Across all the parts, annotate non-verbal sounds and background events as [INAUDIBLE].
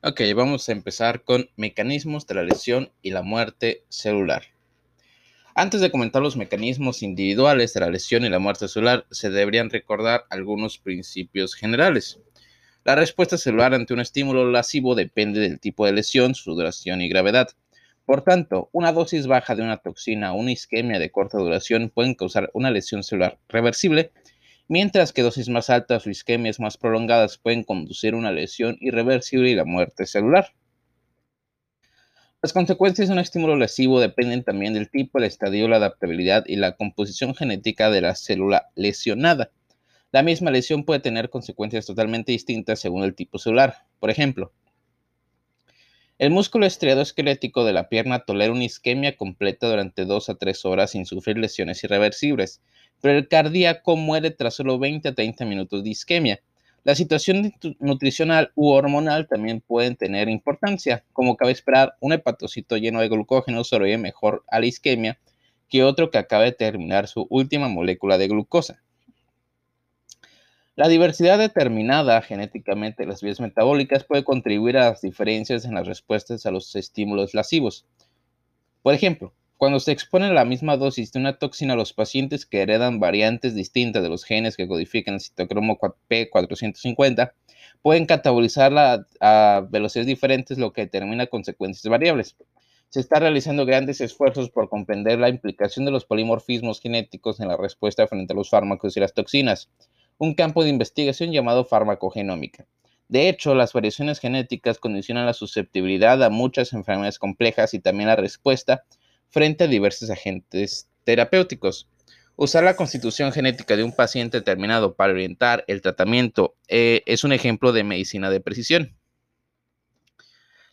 Ok, vamos a empezar con mecanismos de la lesión y la muerte celular. Antes de comentar los mecanismos individuales de la lesión y la muerte celular, se deberían recordar algunos principios generales. La respuesta celular ante un estímulo lesivo depende del tipo de lesión, su duración y gravedad. Por tanto, una dosis baja de una toxina o una isquemia de corta duración pueden causar una lesión celular reversible mientras que dosis más altas o isquemias más prolongadas pueden conducir a una lesión irreversible y la muerte celular. Las consecuencias de un estímulo lesivo dependen también del tipo, el estadio, la adaptabilidad y la composición genética de la célula lesionada. La misma lesión puede tener consecuencias totalmente distintas según el tipo celular. Por ejemplo, el músculo estriado esquelético de la pierna tolera una isquemia completa durante 2 a 3 horas sin sufrir lesiones irreversibles, pero el cardíaco muere tras solo 20 a 30 minutos de isquemia. La situación nutricional u hormonal también pueden tener importancia. Como cabe esperar, un hepatocito lleno de glucógeno sobrevive mejor a la isquemia que otro que acaba de terminar su última molécula de glucosa. La diversidad determinada genéticamente de las vías metabólicas puede contribuir a las diferencias en las respuestas a los estímulos lascivos. Por ejemplo, cuando se expone la misma dosis de una toxina los pacientes que heredan variantes distintas de los genes que codifican el citocromo P450, pueden catabolizarla a velocidades diferentes, lo que determina consecuencias variables. Se están realizando grandes esfuerzos por comprender la implicación de los polimorfismos genéticos en la respuesta frente a los fármacos y las toxinas, un campo de investigación llamado farmacogenómica. De hecho, las variaciones genéticas condicionan la susceptibilidad a muchas enfermedades complejas y también la respuesta frente a diversos agentes terapéuticos. Usar la constitución genética de un paciente determinado para orientar el tratamiento eh, es un ejemplo de medicina de precisión.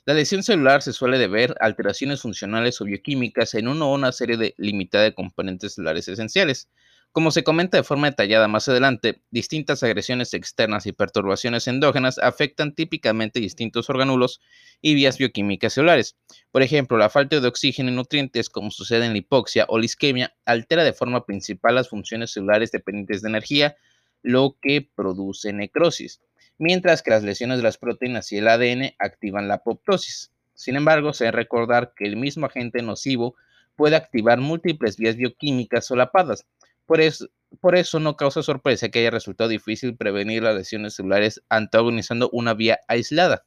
La lesión celular se suele deber a alteraciones funcionales o bioquímicas en uno o una serie de limitada de componentes celulares esenciales, como se comenta de forma detallada más adelante, distintas agresiones externas y perturbaciones endógenas afectan típicamente distintos orgánulos y vías bioquímicas celulares. Por ejemplo, la falta de oxígeno y nutrientes, como sucede en la hipoxia o la isquemia, altera de forma principal las funciones celulares dependientes de energía, lo que produce necrosis, mientras que las lesiones de las proteínas y el ADN activan la apoptosis. Sin embargo, se debe recordar que el mismo agente nocivo puede activar múltiples vías bioquímicas solapadas, por eso, no causa sorpresa que haya resultado difícil prevenir las lesiones celulares antagonizando una vía aislada.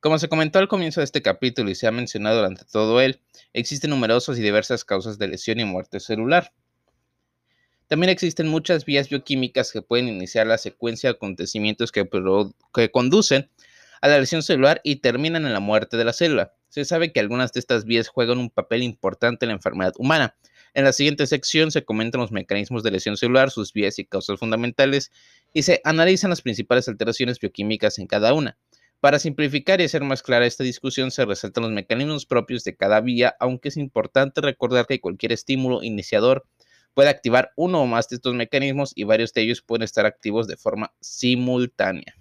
Como se comentó al comienzo de este capítulo y se ha mencionado durante todo él, existen numerosas y diversas causas de lesión y muerte celular. También existen muchas vías bioquímicas que pueden iniciar la secuencia de acontecimientos que, que conducen a la lesión celular y terminan en la muerte de la célula. Se sabe que algunas de estas vías juegan un papel importante en la enfermedad humana, en la siguiente sección se comentan los mecanismos de lesión celular, sus vías y causas fundamentales, y se analizan las principales alteraciones bioquímicas en cada una. Para simplificar y hacer más clara esta discusión, se resaltan los mecanismos propios de cada vía, aunque es importante recordar que cualquier estímulo iniciador puede activar uno o más de estos mecanismos y varios de ellos pueden estar activos de forma simultánea.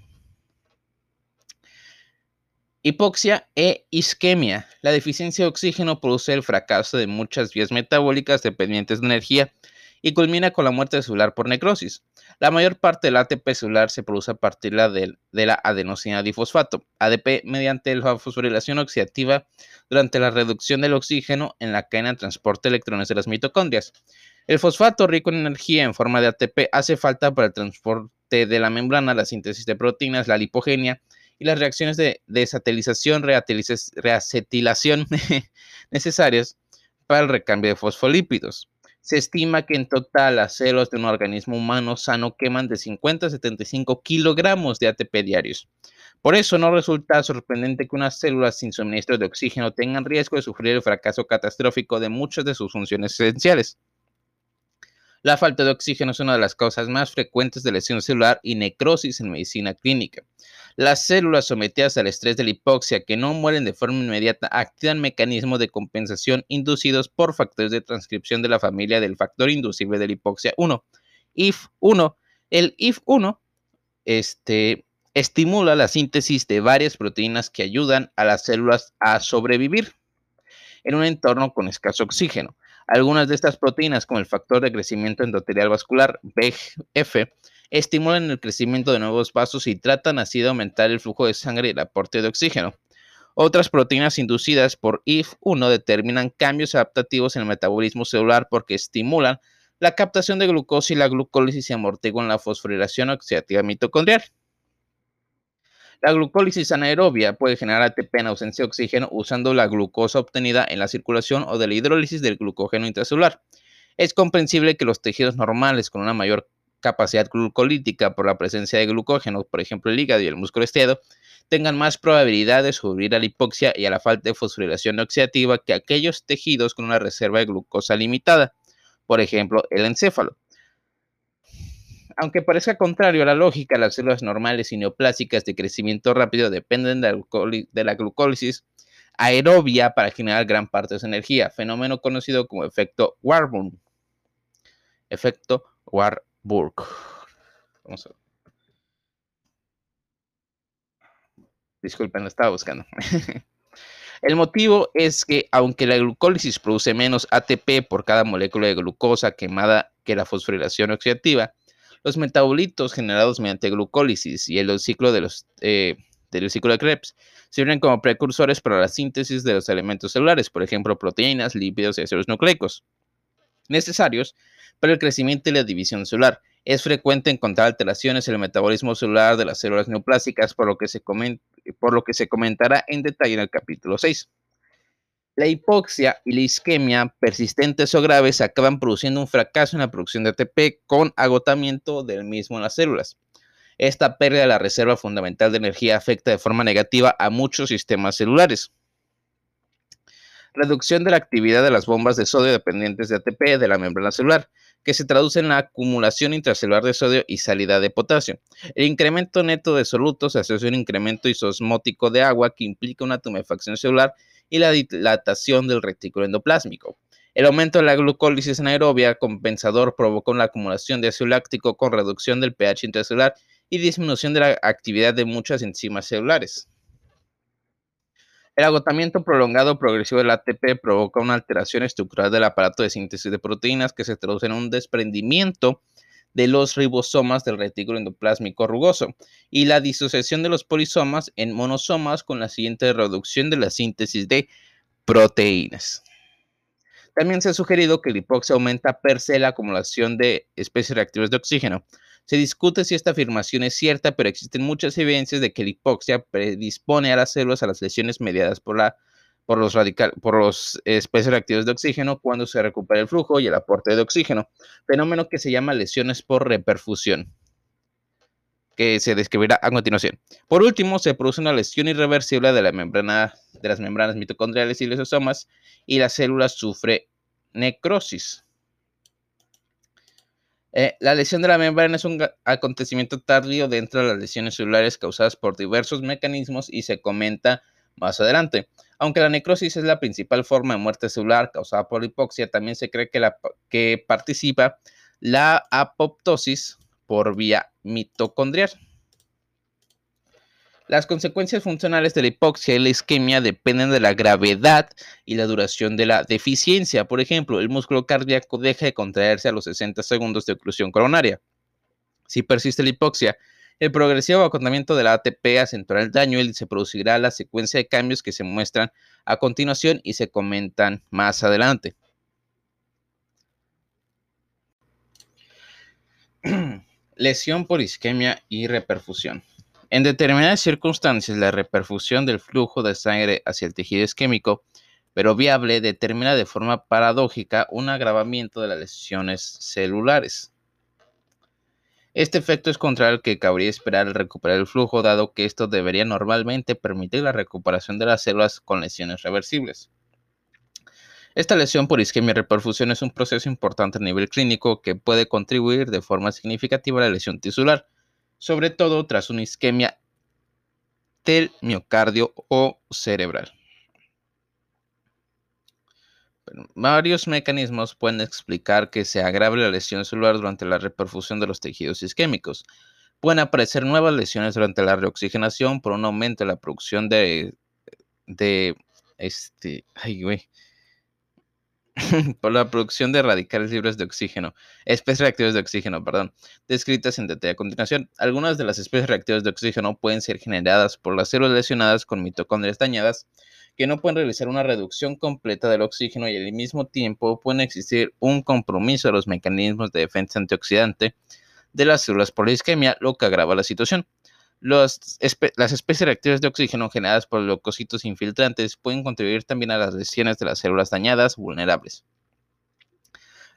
Hipoxia e isquemia. La deficiencia de oxígeno produce el fracaso de muchas vías metabólicas dependientes de energía y culmina con la muerte celular por necrosis. La mayor parte del ATP celular se produce a partir de, la adenosina difosfato, ADP, mediante la fosforilación oxidativa durante la reducción del oxígeno en la cadena de transporte de electrones de las mitocondrias. El fosfato rico en energía en forma de ATP hace falta para el transporte de la membrana, la síntesis de proteínas, la lipogenia, y las reacciones de desatelización, reacetilación [LAUGHS] necesarias para el recambio de fosfolípidos. Se estima que en total las células de un organismo humano sano queman de 50 a 75 kilogramos de ATP diarios. Por eso no resulta sorprendente que unas células sin suministro de oxígeno tengan riesgo de sufrir el fracaso catastrófico de muchas de sus funciones esenciales. La falta de oxígeno es una de las causas más frecuentes de lesión celular y necrosis en medicina clínica. Las células sometidas al estrés de la hipoxia que no mueren de forma inmediata activan mecanismos de compensación inducidos por factores de transcripción de la familia del factor inducible de la hipoxia 1, IF1. El IF1 este, estimula la síntesis de varias proteínas que ayudan a las células a sobrevivir en un entorno con escaso oxígeno. Algunas de estas proteínas, como el factor de crecimiento endotelial vascular, BF, estimulan el crecimiento de nuevos vasos y tratan así de aumentar el flujo de sangre y el aporte de oxígeno. Otras proteínas inducidas por IF1 determinan cambios adaptativos en el metabolismo celular porque estimulan la captación de glucosa y la glucólisis y amortiguan la fosforilación oxidativa mitocondrial. La glucólisis anaerobia puede generar ATP en ausencia de oxígeno usando la glucosa obtenida en la circulación o de la hidrólisis del glucógeno intracelular. Es comprensible que los tejidos normales con una mayor capacidad glucolítica por la presencia de glucógeno, por ejemplo el hígado y el músculo estriado, tengan más probabilidad de sufrir a la hipoxia y a la falta de fosforilación oxidativa que aquellos tejidos con una reserva de glucosa limitada, por ejemplo el encéfalo. Aunque parezca contrario a la lógica, las células normales y neoplásicas de crecimiento rápido dependen de la glucólisis aerobia para generar gran parte de su energía, fenómeno conocido como efecto Warburg. Efecto Warburg. A Disculpen, lo estaba buscando. [LAUGHS] El motivo es que aunque la glucólisis produce menos ATP por cada molécula de glucosa quemada que la fosforilación oxidativa, los metabolitos generados mediante glucólisis y el ciclo de los, eh, del ciclo de Krebs sirven como precursores para la síntesis de los elementos celulares, por ejemplo, proteínas, lípidos y ácidos nucleicos, necesarios para el crecimiento y la división celular. Es frecuente encontrar alteraciones en el metabolismo celular de las células neoplásicas, por lo que se, por lo que se comentará en detalle en el capítulo 6. La hipoxia y la isquemia persistentes o graves acaban produciendo un fracaso en la producción de ATP con agotamiento del mismo en las células. Esta pérdida de la reserva fundamental de energía afecta de forma negativa a muchos sistemas celulares. Reducción de la actividad de las bombas de sodio dependientes de ATP de la membrana celular que se traduce en la acumulación intracelular de sodio y salida de potasio. El incremento neto de solutos se asocia a un incremento isosmótico de agua que implica una tumefacción celular y la dilatación del retículo endoplásmico. El aumento de la glucólisis anaerobia compensador provoca una acumulación de ácido láctico con reducción del pH intracelular y disminución de la actividad de muchas enzimas celulares. El agotamiento prolongado progresivo del ATP provoca una alteración estructural del aparato de síntesis de proteínas que se traduce en un desprendimiento de los ribosomas del retículo endoplásmico rugoso y la disociación de los polisomas en monosomas con la siguiente reducción de la síntesis de proteínas. También se ha sugerido que la hipoxia aumenta per se la acumulación de especies reactivas de oxígeno, se discute si esta afirmación es cierta, pero existen muchas evidencias de que la hipoxia predispone a las células a las lesiones mediadas por, la, por los, radical, por los especies reactivos de oxígeno cuando se recupera el flujo y el aporte de oxígeno, fenómeno que se llama lesiones por reperfusión que se describirá a continuación. Por último, se produce una lesión irreversible de, la membrana, de las membranas mitocondriales y lisosomas y la célula sufre necrosis. Eh, la lesión de la membrana es un acontecimiento tardío dentro de las lesiones celulares causadas por diversos mecanismos y se comenta más adelante. Aunque la necrosis es la principal forma de muerte celular causada por hipoxia, también se cree que, la, que participa la apoptosis por vía mitocondrial. Las consecuencias funcionales de la hipoxia y la isquemia dependen de la gravedad y la duración de la deficiencia. Por ejemplo, el músculo cardíaco deja de contraerse a los 60 segundos de oclusión coronaria. Si persiste la hipoxia, el progresivo agotamiento de la ATP acentuará el daño y se producirá la secuencia de cambios que se muestran a continuación y se comentan más adelante. [CLEARS THROAT] Lesión por isquemia y reperfusión. En determinadas circunstancias, la reperfusión del flujo de sangre hacia el tejido isquémico, pero viable, determina de forma paradójica un agravamiento de las lesiones celulares. Este efecto es contrario al que cabría esperar al recuperar el flujo, dado que esto debería normalmente permitir la recuperación de las células con lesiones reversibles. Esta lesión por isquemia y reperfusión es un proceso importante a nivel clínico que puede contribuir de forma significativa a la lesión tisular, sobre todo tras una isquemia del miocardio o cerebral. varios mecanismos pueden explicar que se agrave la lesión celular durante la reperfusión de los tejidos isquémicos. Pueden aparecer nuevas lesiones durante la reoxigenación por un aumento de la producción de, este, ay, güey, [LAUGHS] por la producción de radicales libres de oxígeno, especies reactivas de oxígeno, perdón, descritas en detalle a continuación. Algunas de las especies reactivas de oxígeno pueden ser generadas por las células lesionadas con mitocondrias dañadas que no pueden realizar una reducción completa del oxígeno y al mismo tiempo pueden existir un compromiso de los mecanismos de defensa antioxidante de las células por la isquemia, lo que agrava la situación. Las especies reactivas de oxígeno generadas por leucocitos infiltrantes pueden contribuir también a las lesiones de las células dañadas vulnerables.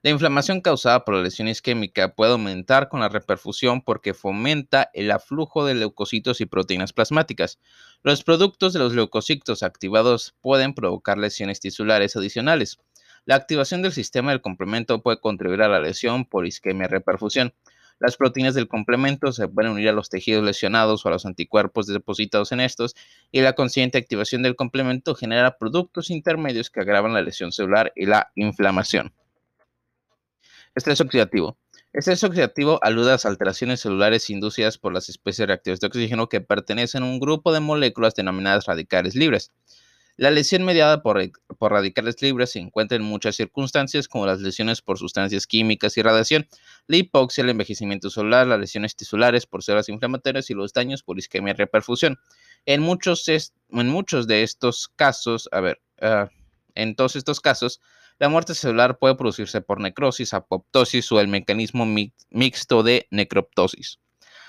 La inflamación causada por la lesión isquémica puede aumentar con la reperfusión porque fomenta el aflujo de leucocitos y proteínas plasmáticas. Los productos de los leucocitos activados pueden provocar lesiones tisulares adicionales. La activación del sistema del complemento puede contribuir a la lesión por isquemia reperfusión. Las proteínas del complemento se pueden unir a los tejidos lesionados o a los anticuerpos depositados en estos y la consciente activación del complemento genera productos intermedios que agravan la lesión celular y la inflamación. Estrés oxidativo. Estrés oxidativo alude a las alteraciones celulares inducidas por las especies reactivas de oxígeno que pertenecen a un grupo de moléculas denominadas radicales libres. La lesión mediada por, radicales libres se encuentra en muchas circunstancias, como las lesiones por sustancias químicas y radiación, la hipoxia, el envejecimiento celular, las lesiones tisulares por células inflamatorias y los daños por isquemia y reperfusión. En muchos, en muchos de estos casos, a ver, ah, en todos estos casos, la muerte celular puede producirse por necrosis, apoptosis o el mecanismo mixto de necroptosis.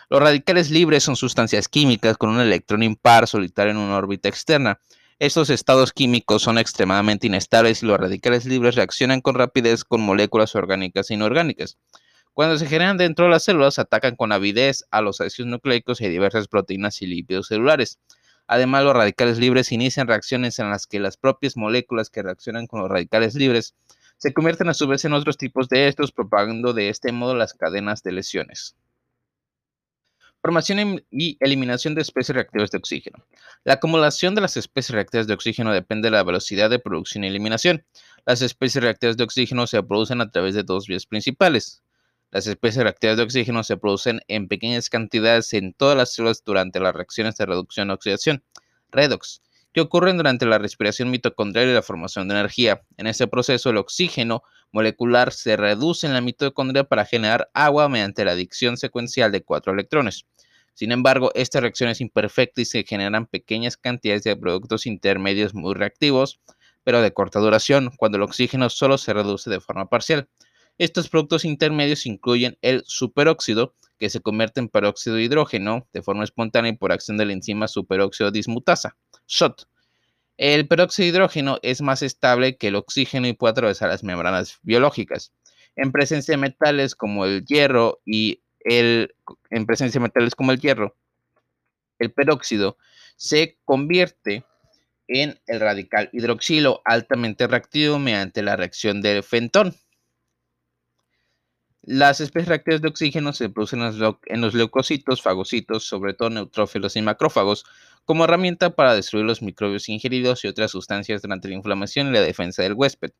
Los radicales libres son sustancias químicas con un electrón impar solitario en una órbita externa estos estados químicos son extremadamente inestables y los radicales libres reaccionan con rapidez con moléculas orgánicas e inorgánicas. Cuando se generan dentro de las células, atacan con avidez a los ácidos nucleicos y diversas proteínas y lípidos celulares. Además, los radicales libres inician reacciones en las que las propias moléculas que reaccionan con los radicales libres se convierten a su vez en otros tipos de estos, propagando de este modo las cadenas de lesiones. Formación y eliminación de especies reactivas de oxígeno. La acumulación de las especies reactivas de oxígeno depende de la velocidad de producción y eliminación. Las especies reactivas de oxígeno se producen a través de dos vías principales. Las especies reactivas de oxígeno se producen en pequeñas cantidades en todas las células durante las reacciones de reducción-oxidación, redox, que ocurren durante la respiración mitocondrial y la formación de energía. En este proceso, el oxígeno molecular se reduce en la mitocondria para generar agua mediante la adicción secuencial de cuatro electrones. Sin embargo, esta reacción es imperfecta y se generan pequeñas cantidades de productos intermedios muy reactivos, pero de corta duración, cuando el oxígeno solo se reduce de forma parcial. Estos productos intermedios incluyen el superóxido, que se convierte en peróxido de hidrógeno de forma espontánea por acción de la enzima superóxido dismutasa, SHOT. El peróxido de hidrógeno es más estable que el oxígeno y puede atravesar las membranas biológicas. En presencia de metales como el hierro y el, en presencia de metales como el hierro, el peróxido se convierte en el radical hidroxilo altamente reactivo mediante la reacción de Fenton. Las especies reactivas de oxígeno se producen en los leucocitos, fagocitos, sobre todo neutrófilos y macrófagos, como herramienta para destruir los microbios ingeridos y otras sustancias durante la inflamación y la defensa del huésped.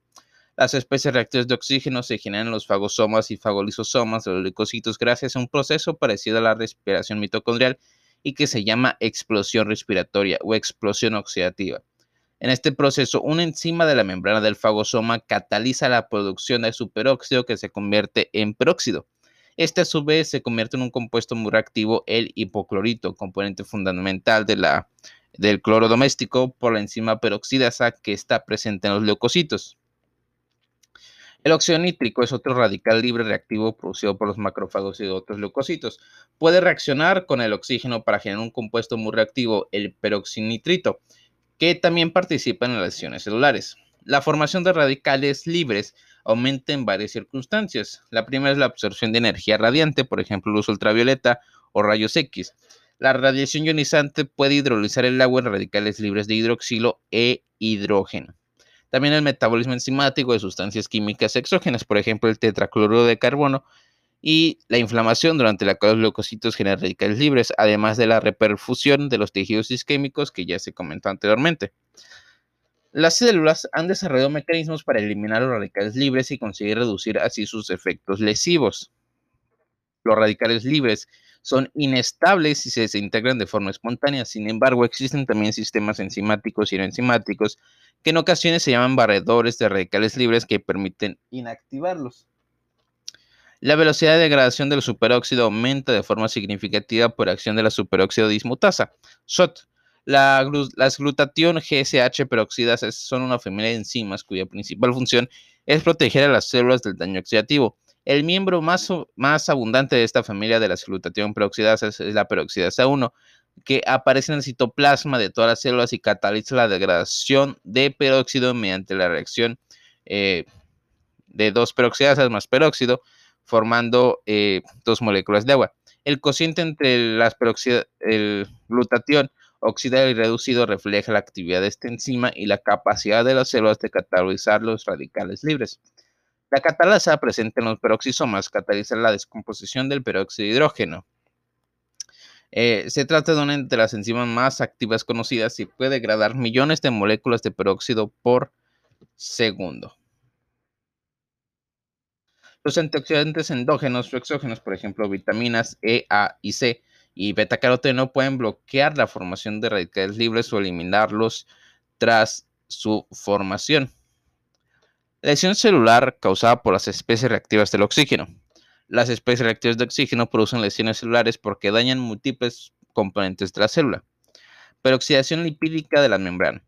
Las especies reactivas de oxígeno se generan en los fagosomas y fagolisosomas de los leucocitos gracias a un proceso parecido a la respiración mitocondrial y que se llama explosión respiratoria o explosión oxidativa. En este proceso, una enzima de la membrana del fagosoma cataliza la producción de superóxido que se convierte en peróxido. Este a su vez se convierte en un compuesto muy reactivo, el hipoclorito, componente fundamental de la, del cloro doméstico por la enzima peroxidasa que está presente en los leucocitos. El óxido nítrico es otro radical libre reactivo producido por los macrófagos y otros leucocitos. Puede reaccionar con el oxígeno para generar un compuesto muy reactivo, el peroxinitrito, que también participa en las lesiones celulares. La formación de radicales libres aumenta en varias circunstancias. La primera es la absorción de energía radiante, por ejemplo, luz ultravioleta o rayos X. La radiación ionizante puede hidrolizar el agua en radicales libres de hidroxilo e hidrógeno. También el metabolismo enzimático de sustancias químicas exógenas, por ejemplo, el tetracloruro de carbono, y la inflamación durante la cual los leucocitos generan radicales libres, además de la reperfusión de los tejidos isquémicos que ya se comentó anteriormente. Las células han desarrollado mecanismos para eliminar los radicales libres y conseguir reducir así sus efectos lesivos. Los radicales libres son inestables y se desintegran de forma espontánea. Sin embargo, existen también sistemas enzimáticos y no enzimáticos que en ocasiones se llaman barredores de radicales libres que permiten inactivarlos. La velocidad de degradación del superóxido aumenta de forma significativa por acción de la superóxido dismutasa, SOT. Las glutatión GSH peroxidasas son una familia de enzimas cuya principal función es proteger a las células del daño oxidativo. El miembro más, más abundante de esta familia de las glutatión peroxidasas es la peroxidasa 1, que aparece en el citoplasma de todas las células y cataliza la degradación de peróxido mediante la reacción eh, de dos peroxidasas más peróxido, formando eh, dos moléculas de agua. El cociente entre las peroxidas, el glutatión oxidado y reducido refleja la actividad de esta enzima y la capacidad de las células de catalizar los radicales libres. La catalasa presente en los peroxisomas cataliza la descomposición del peróxido de hidrógeno. Eh, se trata de una de las enzimas más activas conocidas y puede degradar millones de moléculas de peróxido por segundo. Los antioxidantes endógenos o exógenos, por ejemplo, vitaminas E, A y C y beta-caroteno, pueden bloquear la formación de radicales libres o eliminarlos tras su formación. Lesión celular causada por las especies reactivas del oxígeno. Las especies reactivas de oxígeno producen lesiones celulares porque dañan múltiples componentes de la célula. Peroxidación lipídica de la membrana.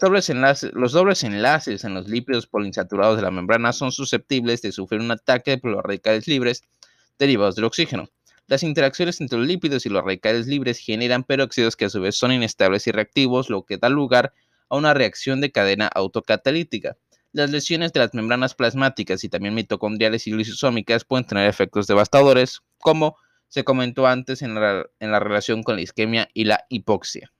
dobles los dobles enlaces en los lípidos poliinsaturados de la membrana son susceptibles de sufrir un ataque por los radicales libres derivados del oxígeno. Las interacciones entre los lípidos y los radicales libres generan peróxidos que a su vez son inestables y reactivos, lo que da lugar a una reacción de cadena autocatalítica. Las lesiones de las membranas plasmáticas y también mitocondriales y lisosómicas pueden tener efectos devastadores, como se comentó antes en la, en la relación con la isquemia y la hipoxia.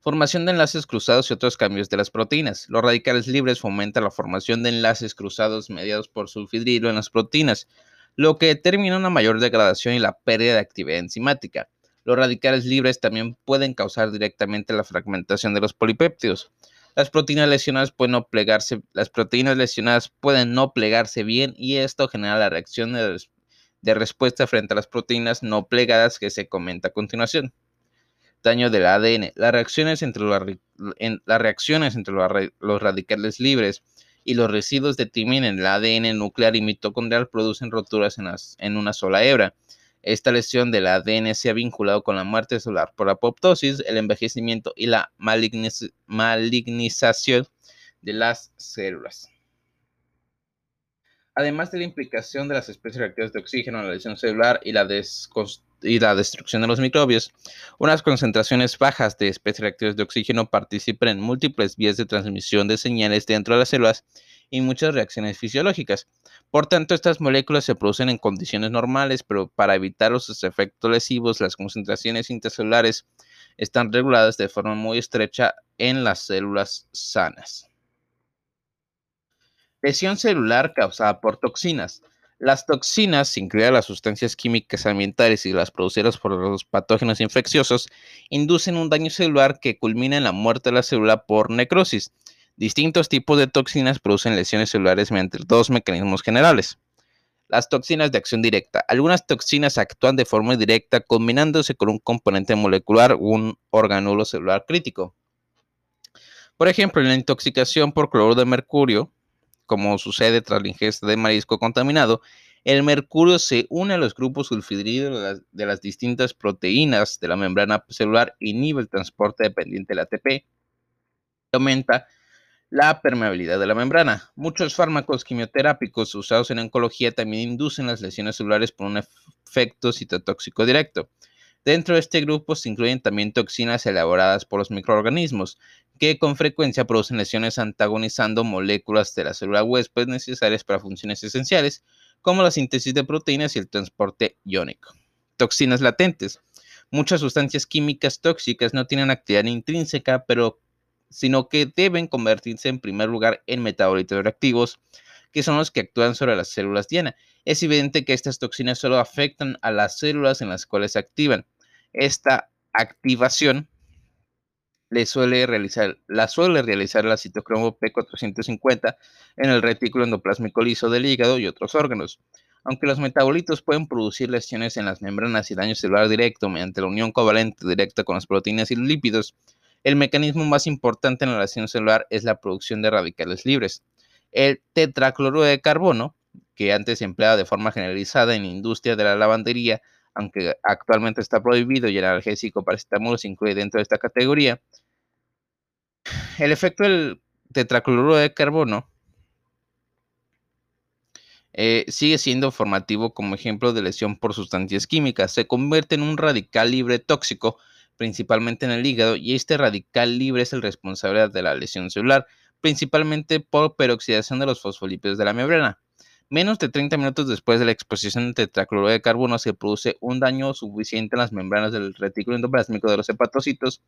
Formación de enlaces cruzados y otros cambios de las proteínas. Los radicales libres fomentan la formación de enlaces cruzados mediados por sulfidrilo en las proteínas, lo que determina una mayor degradación y la pérdida de actividad enzimática. Los radicales libres también pueden causar directamente la fragmentación de los polipéptidos. Las proteínas lesionadas pueden no plegarse, las proteínas lesionadas pueden no plegarse bien y esto genera la reacción de, respuesta frente a las proteínas no plegadas que se comenta a continuación. Daño del ADN. Las reacciones entre, las reacciones entre los radicales libres y los residuos de timina en el ADN nuclear y mitocondrial producen roturas en, una sola hebra. Esta lesión del ADN se ha vinculado con la muerte celular por apoptosis, el envejecimiento y la malignización de las células. Además de la implicación de las especies reactivas de oxígeno en la lesión celular y la, y la destrucción de los microbios, unas concentraciones bajas de especies reactivas de oxígeno participan en múltiples vías de transmisión de señales dentro de las células y muchas reacciones fisiológicas. Por tanto, estas moléculas se producen en condiciones normales, pero para evitar los efectos lesivos, las concentraciones intercelulares están reguladas de forma muy estrecha en las células sanas. Lesión celular causada por toxinas. Las toxinas, incluidas las sustancias químicas ambientales y las producidas por los patógenos infecciosos, inducen un daño celular que culmina en la muerte de la célula por necrosis. Distintos tipos de toxinas producen lesiones celulares mediante dos mecanismos generales. Las toxinas de acción directa. Algunas toxinas actúan de forma directa combinándose con un componente molecular un organulo celular crítico. Por ejemplo, en la intoxicación por cloruro de mercurio, como sucede tras la ingesta de marisco contaminado, el mercurio se une a los grupos sulfidridos de las, distintas proteínas de la membrana celular, inhibe el transporte dependiente del ATP, y aumenta la permeabilidad de la membrana. Muchos fármacos quimioterápicos usados en oncología también inducen las lesiones celulares por un efecto citotóxico directo. Dentro de este grupo se incluyen también toxinas elaboradas por los microorganismos, que con frecuencia producen lesiones antagonizando moléculas de la célula huésped necesarias para funciones esenciales, como la síntesis de proteínas y el transporte iónico. Toxinas latentes. Muchas sustancias químicas tóxicas no tienen actividad intrínseca, pero sino que deben convertirse en primer lugar en metabolitos reactivos, que son los que actúan sobre las células diana. Es evidente que estas toxinas solo afectan a las células en las cuales se activan. Esta activación le suele realizar, la suele realizar la citocromo P450 en el retículo endoplásmico liso del hígado y otros órganos. Aunque los metabolitos pueden producir lesiones en las membranas y daño celular directo mediante la unión covalente directa con las proteínas y los lípidos, el mecanismo más importante en la lesión celular es la producción de radicales libres. El tetracloruro de carbono, que antes se empleaba de forma generalizada en la industria de la lavandería, aunque actualmente está prohibido y el analgésico paracetamol se incluye dentro de esta categoría, el efecto del tetracloruro de carbono eh, sigue siendo formativo como ejemplo de lesión por sustancias químicas. Se convierte en un radical libre tóxico, principalmente en el hígado, y este radical libre es el responsable de la lesión celular, principalmente por peroxidación de los fosfolípidos de la membrana. Menos de 30 minutos después de la exposición de tetracloruro de carbono se produce un daño suficiente en las membranas del retículo endoplásmico de los hepatocitos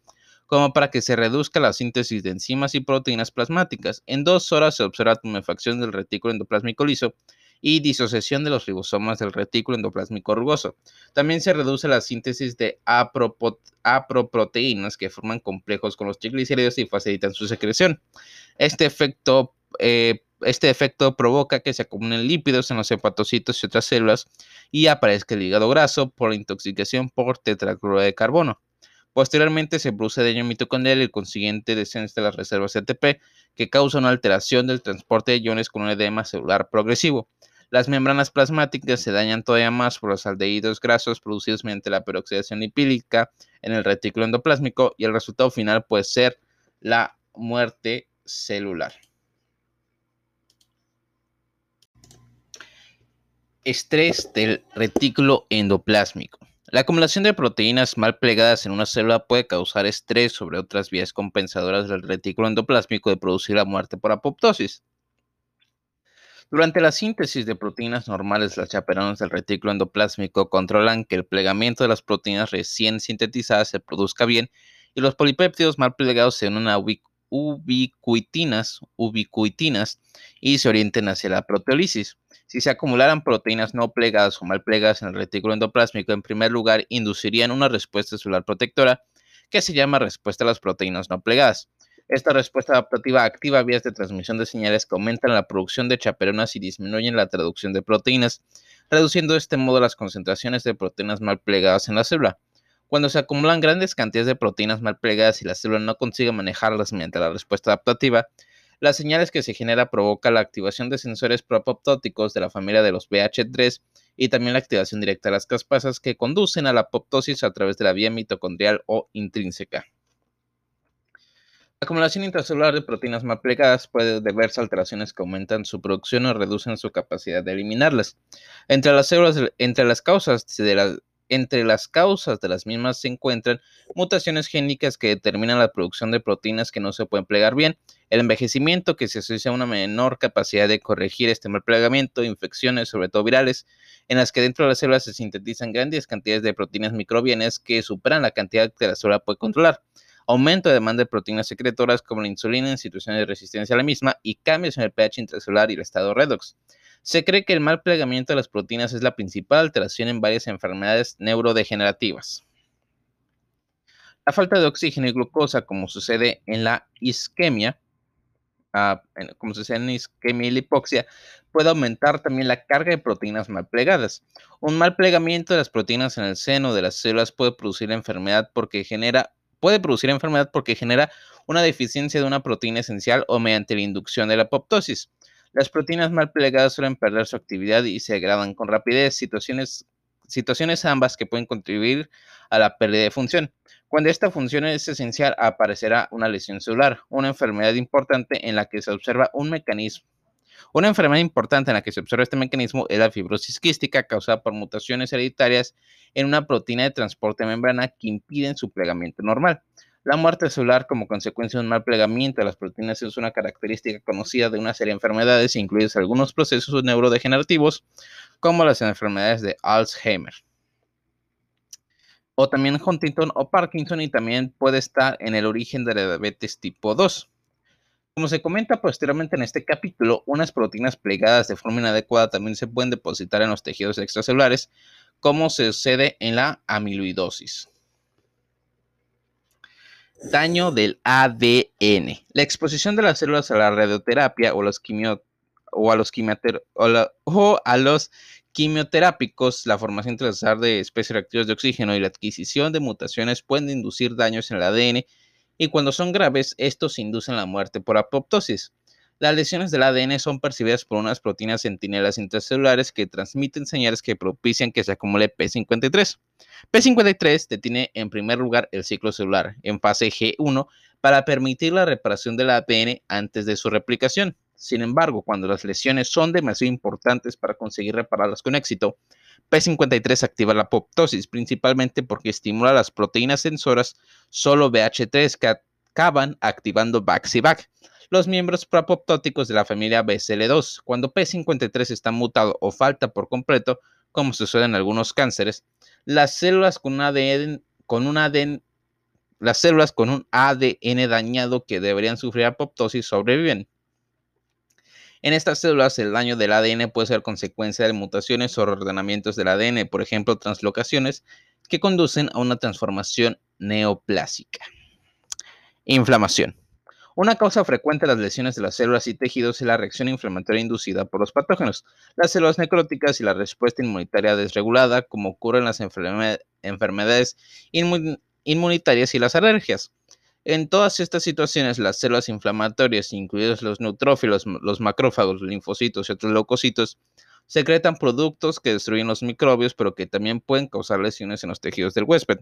como para que se reduzca la síntesis de enzimas y proteínas plasmáticas. En dos horas se observa tumefacción del retículo endoplásmico liso y disociación de los ribosomas del retículo endoplásmico rugoso. También se reduce la síntesis de aproproteínas que forman complejos con los triglicéridos y facilitan su secreción. Este efecto, eh, este efecto provoca que se acumulen lípidos en los hepatocitos y otras células y aparezca el hígado graso por intoxicación por tetracloruro de carbono. Posteriormente se produce daño mitocondrial y el consiguiente descenso de las reservas ATP que causa una alteración del transporte de iones con un edema celular progresivo. Las membranas plasmáticas se dañan todavía más por los aldehídos grasos producidos mediante la peroxidación lipídica en el retículo endoplásmico y el resultado final puede ser la muerte celular. Estrés del retículo endoplásmico. La acumulación de proteínas mal plegadas en una célula puede causar estrés sobre otras vías compensadoras del retículo endoplásmico de producir la muerte por apoptosis. Durante la síntesis de proteínas normales, las chaperones del retículo endoplásmico controlan que el plegamiento de las proteínas recién sintetizadas se produzca bien y los polipéptidos mal plegados se unan a ubiquitinas, ubiquitinas y se orienten hacia la proteólisis. Si se acumularan proteínas no plegadas o mal plegadas en el retículo endoplásmico, en primer lugar inducirían una respuesta celular protectora que se llama respuesta a las proteínas no plegadas. Esta respuesta adaptativa activa vías de transmisión de señales que aumentan la producción de chaperonas y disminuyen la traducción de proteínas, reduciendo de este modo las concentraciones de proteínas mal plegadas en la célula. Cuando se acumulan grandes cantidades de proteínas mal plegadas y la célula no consigue manejarlas mediante la respuesta adaptativa, las señales que se genera provoca la activación de sensores propoptóticos de la familia de los BH3 y también la activación directa de las caspasas que conducen a la apoptosis a través de la vía mitocondrial o intrínseca. La acumulación intracelular de proteínas mal plegadas puede deberse a alteraciones que aumentan su producción o reducen su capacidad de eliminarlas. Entre las células, entre las causas de entre las causas de las mismas se encuentran mutaciones génicas que determinan la producción de proteínas que no se pueden plegar bien, el envejecimiento que se asocia a una menor capacidad de corregir este mal plegamiento, infecciones, sobre todo virales, en las que dentro de las células se sintetizan grandes cantidades de proteínas microbianas que superan la cantidad que la célula puede controlar aumento de demanda de proteínas secretoras como la insulina en situaciones de resistencia a la misma y cambios en el pH intracelular y el estado redox. Se cree que el mal plegamiento de las proteínas es la principal alteración en varias enfermedades neurodegenerativas. La falta de oxígeno y glucosa, como sucede en la isquemia, ah, como sucede en isquemia y la hipoxia, puede aumentar también la carga de proteínas mal plegadas. Un mal plegamiento de las proteínas en el seno de las células puede producir enfermedad porque genera puede producir enfermedad porque genera una deficiencia de una proteína esencial o mediante la inducción de la apoptosis. Las proteínas mal plegadas suelen perder su actividad y se degradan con rapidez, situaciones, situaciones ambas que pueden contribuir a la pérdida de función. Cuando esta función es esencial, aparecerá una lesión celular, una enfermedad importante en la que se observa un mecanismo una enfermedad importante en la que se observa este mecanismo es la fibrosis quística causada por mutaciones hereditarias en una proteína de transporte membrana que impiden su plegamiento normal. La muerte celular como consecuencia de un mal plegamiento de las proteínas es una característica conocida de una serie de enfermedades, incluidos algunos procesos neurodegenerativos, como las enfermedades de Alzheimer. O también Huntington o Parkinson y también puede estar en el origen de la diabetes tipo 2. Como se comenta posteriormente en este capítulo, unas proteínas plegadas de forma inadecuada también se pueden depositar en los tejidos extracelulares, como sucede en la amiloidosis. Daño del ADN. La exposición de las células a la radioterapia o, los a los, o a los quimioterápicos, la formación transversal de especies reactivas de oxígeno y la adquisición de mutaciones pueden inducir daños en el ADN y cuando son graves, estos inducen la muerte por apoptosis. Las lesiones del ADN son percibidas por unas proteínas centinelas intracelulares que transmiten señales que propician que se acumule P53. P53 detiene en primer lugar el ciclo celular en fase G1 para permitir la reparación del ADN antes de su replicación. Sin embargo, cuando las lesiones son demasiado importantes para conseguir repararlas con éxito, P53 activa la apoptosis, principalmente porque estimula las proteínas sensoras solo BH3 que acaban activando BAX los miembros proapoptóticos de la familia BCL2. Cuando P53 está mutado o falta por completo, como sucede en algunos cánceres, las células con un ADN, con un ADN las células con un ADN dañado que deberían sufrir apoptosis sobreviven. En estas células, el daño del ADN puede ser consecuencia de mutaciones o reordenamientos del ADN, por ejemplo, translocaciones que conducen a una transformación neoplásica. Inflamación. Una causa frecuente de las lesiones de las células y tejidos es la reacción inflamatoria inducida por los patógenos, las células necróticas y la respuesta inmunitaria desregulada, como ocurre en las enfermedades inmunitarias y las alergias. En todas estas situaciones, las células inflamatorias, incluidos los neutrófilos, los macrófagos, linfocitos y otros leucocitos, secretan productos que destruyen los microbios, pero que también pueden causar lesiones en los tejidos del huésped.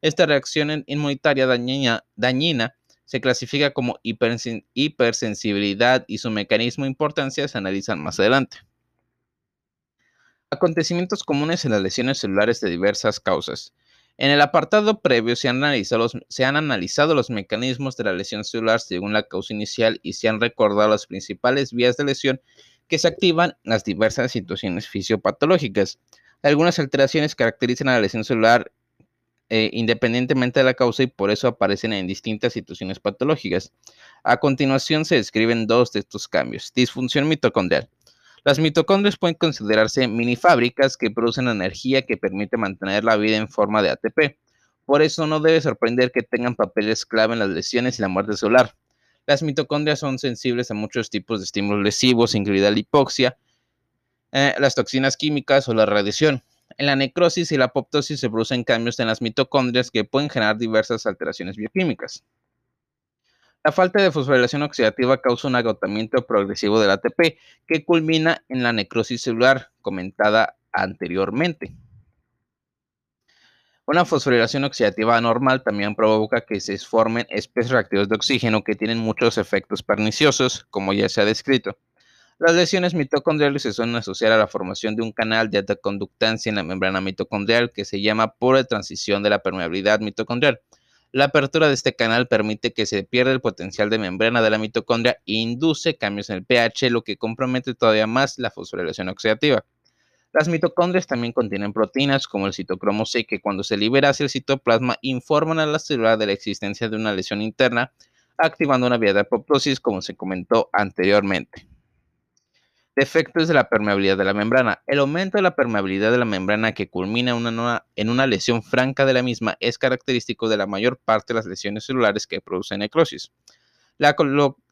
Esta reacción inmunitaria dañina, se clasifica como hipersensibilidad y su mecanismo e importancia se analizan más adelante. Acontecimientos comunes en las lesiones celulares de diversas causas. En el apartado previo se han, analizado los, mecanismos de la lesión celular según la causa inicial y se han recordado las principales vías de lesión que se activan en las diversas situaciones fisiopatológicas. Algunas alteraciones caracterizan a la lesión celular eh, independientemente de la causa y por eso aparecen en distintas situaciones patológicas. A continuación se describen dos de estos cambios. Disfunción mitocondrial. Las mitocondrias pueden considerarse mini fábricas que producen energía que permite mantener la vida en forma de ATP. Por eso no debe sorprender que tengan papeles clave en las lesiones y la muerte celular. Las mitocondrias son sensibles a muchos tipos de estímulos lesivos, incluida la hipoxia, eh, las toxinas químicas o la radiación. En la necrosis y la apoptosis se producen cambios en las mitocondrias que pueden generar diversas alteraciones bioquímicas. La falta de fosforilación oxidativa causa un agotamiento progresivo del ATP que culmina en la necrosis celular comentada anteriormente. Una fosforilación oxidativa anormal también provoca que se formen especies reactivos de oxígeno que tienen muchos efectos perniciosos, como ya se ha descrito. Las lesiones mitocondriales se suelen asociar a la formación de un canal de alta conductancia en la membrana mitocondrial que se llama por transición de la permeabilidad mitocondrial. La apertura de este canal permite que se pierda el potencial de membrana de la mitocondria e induce cambios en el pH, lo que compromete todavía más la fosforilación oxidativa. Las mitocondrias también contienen proteínas como el citocromo C que cuando se libera hacia el citoplasma informan a la célula de la existencia de una lesión interna, activando una vía de apoptosis como se comentó anteriormente. Defectos de la permeabilidad de la membrana. El aumento de la permeabilidad de la membrana que culmina en una lesión franca de la misma es característico de la mayor parte de las lesiones celulares que producen necrosis. La,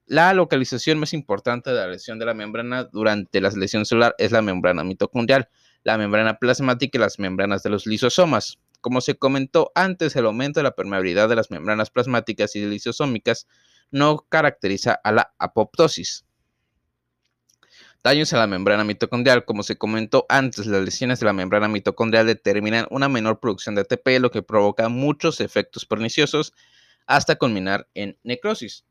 la localización más importante de la lesión de la membrana durante la lesión celular es la membrana mitocondrial, la membrana plasmática y las membranas de los lisosomas. Como se comentó antes, el aumento de la permeabilidad de las membranas plasmáticas y lisosómicas no caracteriza a la apoptosis. Daños a la membrana mitocondrial. Como se comentó antes, las lesiones de la membrana mitocondrial determinan una menor producción de ATP, lo que provoca muchos efectos perniciosos hasta culminar en necrosis.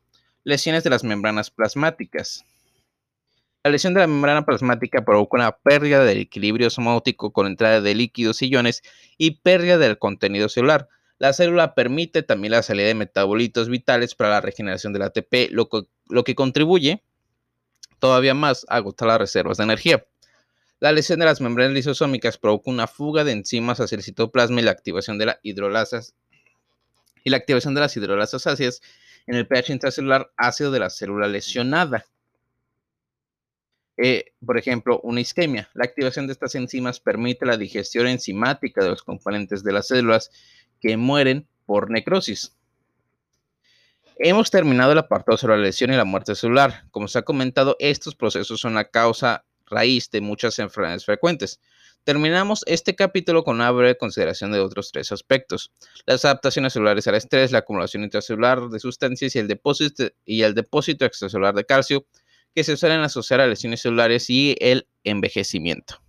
Lesiones de las membranas plasmáticas. La lesión de la membrana plasmática provoca una pérdida del equilibrio osmótico con entrada de líquidos y iones y pérdida del contenido celular. La célula permite también la salida de metabolitos vitales para la regeneración del ATP, lo, lo que contribuye todavía más agotar las reservas de energía. La lesión de las membranas lisosómicas provoca una fuga de enzimas hacia el citoplasma y la activación de la hidrolasas y la activación de las hidrolasas ácidas en el pH intracelular ácido de la célula lesionada. Eh, por ejemplo, una isquemia. La activación de estas enzimas permite la digestión enzimática de los componentes de las células que mueren por necrosis. Hemos terminado el apartado sobre la lesión y la muerte celular. Como se ha comentado, estos procesos son la causa raíz de muchas enfermedades frecuentes. Terminamos este capítulo con una breve consideración de otros tres aspectos. Las adaptaciones celulares al estrés, la acumulación intracelular de sustancias y el depósito, y el depósito extracelular de calcio, que se suelen asociar a lesiones celulares y el envejecimiento.